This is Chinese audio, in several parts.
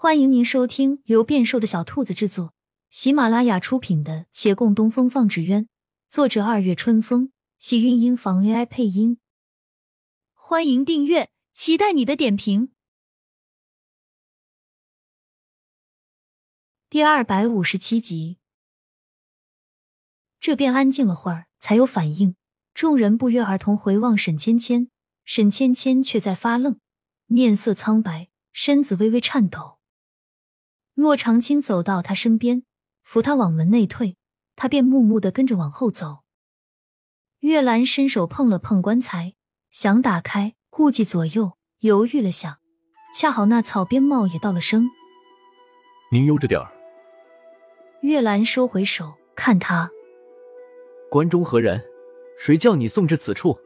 欢迎您收听由变瘦的小兔子制作、喜马拉雅出品的《且共东风放纸鸢》，作者二月春风，喜韵音房 AI 配音。欢迎订阅，期待你的点评。第二百五十七集，这边安静了会儿，才有反应。众人不约而同回望沈芊芊，沈芊芊却在发愣，面色苍白，身子微微颤抖。洛长青走到他身边，扶他往门内退，他便木木的跟着往后走。月兰伸手碰了碰棺材，想打开，顾忌左右，犹豫了下，恰好那草编帽也道了声：“您悠着点儿。”月兰收回手，看他：“关中何人？谁叫你送至此处？”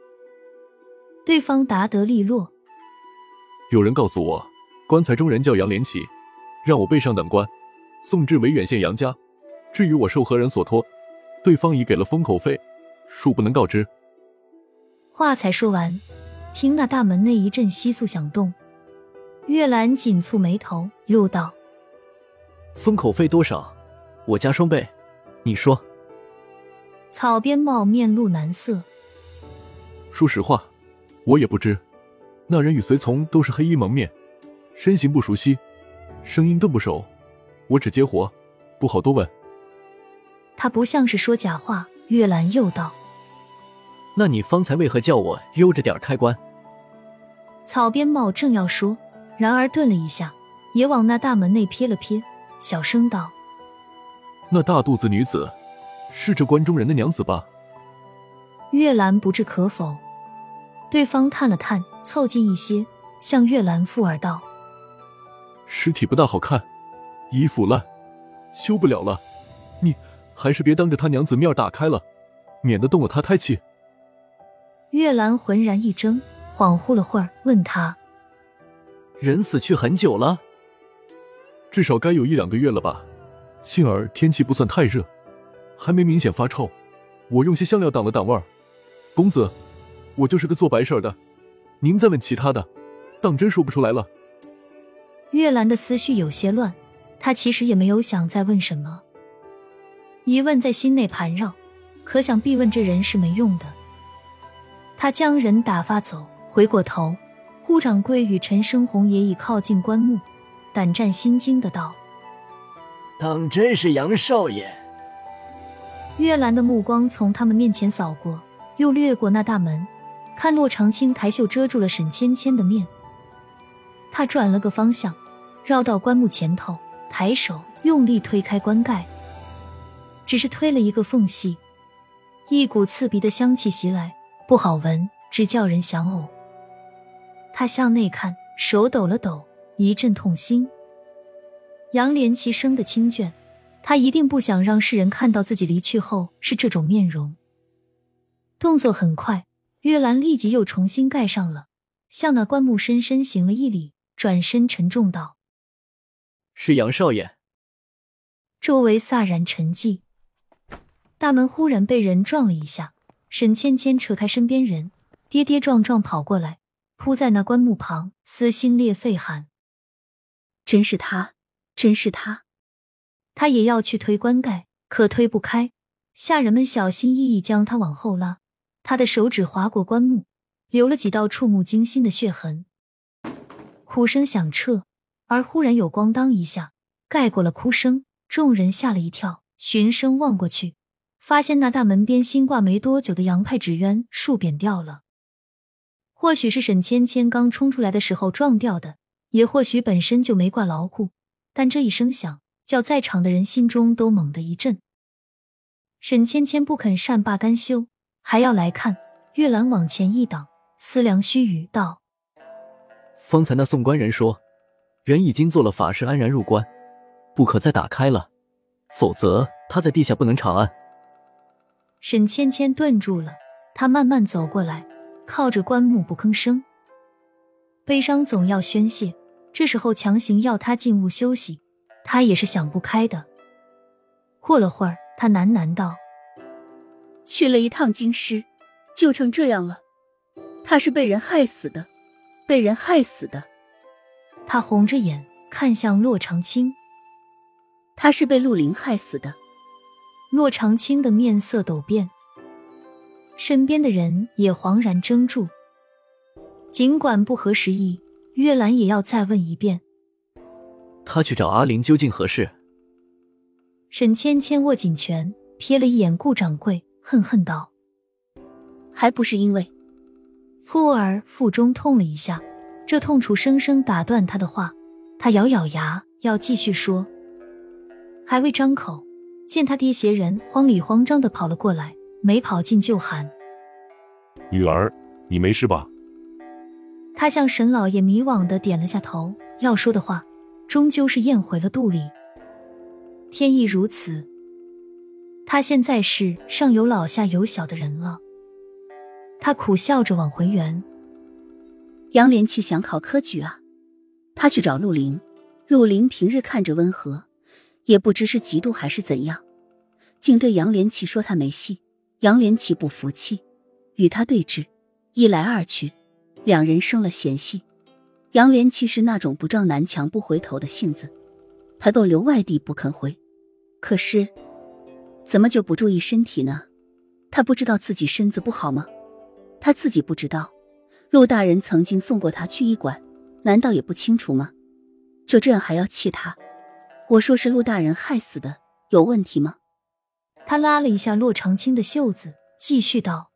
对方答得利落：“有人告诉我，棺材中人叫杨连起。”让我背上等官，送至维远县杨家。至于我受何人所托，对方已给了封口费，恕不能告知。话才说完，听那大门内一阵窸窣响动，月兰紧蹙眉头，又道：“封口费多少？我家双倍。你说。”草编帽面露难色，说实话，我也不知。那人与随从都是黑衣蒙面，身形不熟悉。声音更不熟，我只接活，不好多问。他不像是说假话。月兰又道：“那你方才为何叫我悠着点开关？”草编帽正要说，然而顿了一下，也往那大门内瞥了瞥，小声道：“那大肚子女子，是这关中人的娘子吧？”月兰不置可否。对方叹了叹，凑近一些，向月兰附耳道。尸体不大好看，已腐烂，修不了了。你还是别当着他娘子面打开了，免得动了他胎气。月兰浑然一怔，恍惚了会儿，问他：“人死去很久了？至少该有一两个月了吧？幸而天气不算太热，还没明显发臭。我用些香料挡了挡味儿。公子，我就是个做白事的，您再问其他的，当真说不出来了。”月兰的思绪有些乱，她其实也没有想再问什么，疑问在心内盘绕，可想必问这人是没用的。他将人打发走，回过头，顾掌柜与陈生红也已靠近棺木，胆战心惊的道：“当真是杨少爷？”月兰的目光从他们面前扫过，又掠过那大门，看洛长青抬袖遮住了沈芊芊的面，他转了个方向。绕到棺木前头，抬手用力推开棺盖，只是推了一个缝隙，一股刺鼻的香气袭来，不好闻，只叫人想呕。他向内看，手抖了抖，一阵痛心。杨连奇生的清倦，他一定不想让世人看到自己离去后是这种面容。动作很快，月兰立即又重新盖上了，向那棺木深深行了一礼，转身沉重道。是杨少爷。周围飒然沉寂，大门忽然被人撞了一下，沈芊芊扯开身边人，跌跌撞撞跑过来，扑在那棺木旁，撕心裂肺喊：“真是他，真是他！”他也要去推棺盖，可推不开，下人们小心翼翼将他往后拉，他的手指划过棺木，留了几道触目惊心的血痕，哭声响彻。而忽然有咣当一下盖过了哭声，众人吓了一跳，循声望过去，发现那大门边新挂没多久的洋派纸鸢树扁掉了。或许是沈芊芊刚冲出来的时候撞掉的，也或许本身就没挂牢固。但这一声响，叫在场的人心中都猛地一震。沈芊芊不肯善罢甘休，还要来看。月兰往前一挡，思量须臾，道：“方才那送官人说。”人已经做了法事，安然入棺，不可再打开了，否则他在地下不能长安。沈芊芊顿住了，她慢慢走过来，靠着棺木不吭声。悲伤总要宣泄，这时候强行要他进屋休息，他也是想不开的。过了会儿，他喃喃道：“去了一趟京师，就成这样了。他是被人害死的，被人害死的。”他红着眼看向洛长青。他是被陆林害死的。洛长青的面色陡变，身边的人也惶然怔住。尽管不合时宜，月兰也要再问一遍：他去找阿玲究竟何事？沈芊芊握紧拳，瞥了一眼顾掌柜，恨恨道：“还不是因为……”忽而腹中痛了一下，这痛楚生生打断他的话。他咬咬牙，要继续说，还未张口。见他爹携人慌里慌张的跑了过来，没跑进就喊：“女儿，你没事吧？”他向沈老爷迷惘的点了下头，要说的话终究是咽回了肚里。天意如此，他现在是上有老下有小的人了。他苦笑着往回圆：“杨连奇想考科举啊，他去找陆林，陆林平日看着温和。”也不知是嫉妒还是怎样，竟对杨连奇说他没戏。杨连奇不服气，与他对峙，一来二去，两人生了嫌隙。杨连奇是那种不撞南墙不回头的性子，他逗留外地不肯回。可是，怎么就不注意身体呢？他不知道自己身子不好吗？他自己不知道，陆大人曾经送过他去医馆，难道也不清楚吗？就这样还要气他？我说是陆大人害死的，有问题吗？他拉了一下洛长青的袖子，继续道：“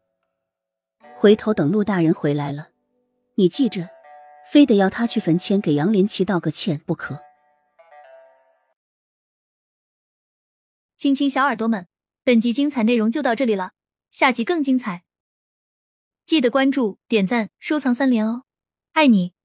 回头等陆大人回来了，你记着，非得要他去坟前给杨连奇道个歉不可。”亲亲小耳朵们，本集精彩内容就到这里了，下集更精彩，记得关注、点赞、收藏三连哦，爱你！